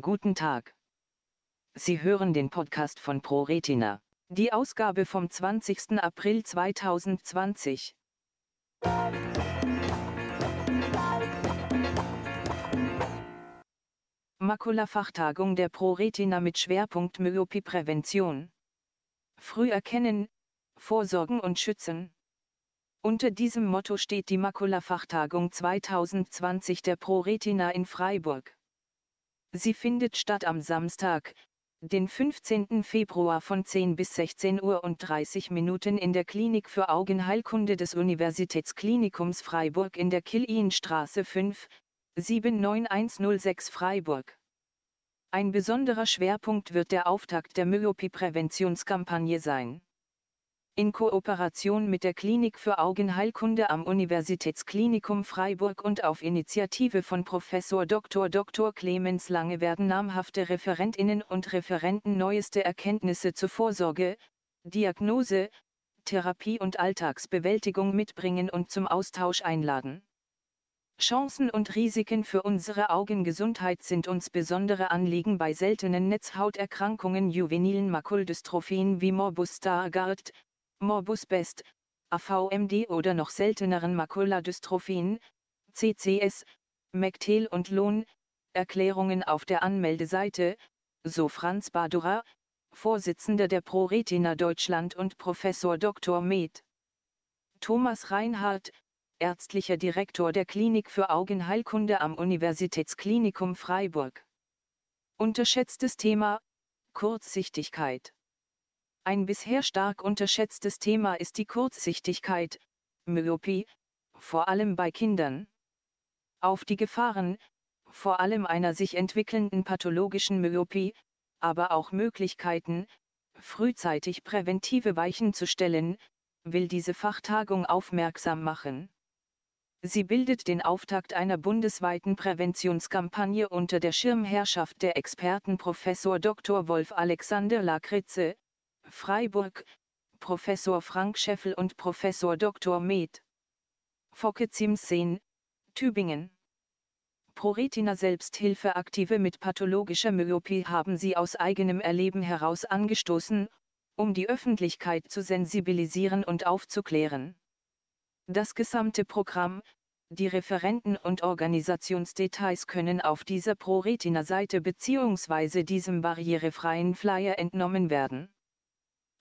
Guten Tag. Sie hören den Podcast von ProRetina. Die Ausgabe vom 20. April 2020. Makula-Fachtagung der ProRetina mit Schwerpunkt Myopieprävention. Früh erkennen, vorsorgen und schützen. Unter diesem Motto steht die Makula-Fachtagung 2020 der ProRetina in Freiburg. Sie findet statt am Samstag, den 15. Februar von 10 bis 16 Uhr und 30 Minuten in der Klinik für Augenheilkunde des Universitätsklinikums Freiburg in der Kill-Ihn-Straße 5, 79106 Freiburg. Ein besonderer Schwerpunkt wird der Auftakt der Myopie-Präventionskampagne sein. In Kooperation mit der Klinik für Augenheilkunde am Universitätsklinikum Freiburg und auf Initiative von Professor Dr. Dr. Clemens Lange werden namhafte Referentinnen und Referenten neueste Erkenntnisse zur Vorsorge, Diagnose, Therapie und Alltagsbewältigung mitbringen und zum Austausch einladen. Chancen und Risiken für unsere Augengesundheit sind uns besondere Anliegen bei seltenen Netzhauterkrankungen juvenilen Makuldystrophien wie Morbus Stargardt, Morbus Best, AVMD oder noch selteneren Makuladystrophien, CCS, Mectel und Lohn, Erklärungen auf der Anmeldeseite, so Franz Badura, Vorsitzender der ProRetina Deutschland und Professor Dr. Med. Thomas Reinhardt, ärztlicher Direktor der Klinik für Augenheilkunde am Universitätsklinikum Freiburg. Unterschätztes Thema, Kurzsichtigkeit. Ein bisher stark unterschätztes Thema ist die Kurzsichtigkeit, Myopie, vor allem bei Kindern. Auf die Gefahren, vor allem einer sich entwickelnden pathologischen Myopie, aber auch Möglichkeiten, frühzeitig präventive Weichen zu stellen, will diese Fachtagung aufmerksam machen. Sie bildet den Auftakt einer bundesweiten Präventionskampagne unter der Schirmherrschaft der Experten Professor Dr. Wolf Alexander Lakritze, Freiburg, Professor Frank Scheffel und Professor Dr. Med. Focke Zimsen, Tübingen. ProRetina Selbsthilfeaktive mit pathologischer Myopie haben sie aus eigenem Erleben heraus angestoßen, um die Öffentlichkeit zu sensibilisieren und aufzuklären. Das gesamte Programm, die Referenten und Organisationsdetails können auf dieser ProRetina-Seite bzw. diesem barrierefreien Flyer entnommen werden.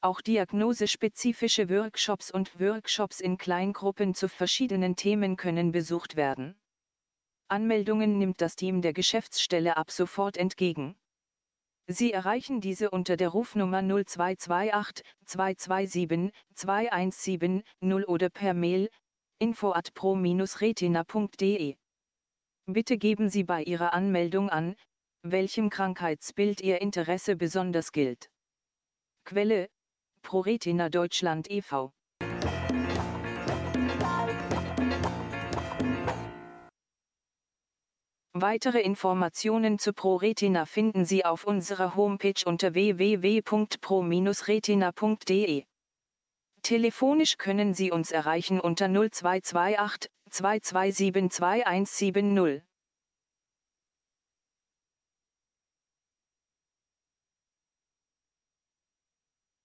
Auch diagnosespezifische Workshops und Workshops in Kleingruppen zu verschiedenen Themen können besucht werden. Anmeldungen nimmt das Team der Geschäftsstelle ab sofort entgegen. Sie erreichen diese unter der Rufnummer 0228 227 217 0 oder per Mail info at pro-retina.de. Bitte geben Sie bei Ihrer Anmeldung an, welchem Krankheitsbild Ihr Interesse besonders gilt. Quelle ProRetina Deutschland e.V. Weitere Informationen zu ProRetina finden Sie auf unserer Homepage unter www.pro-retina.de. Telefonisch können Sie uns erreichen unter 0228 227 2170.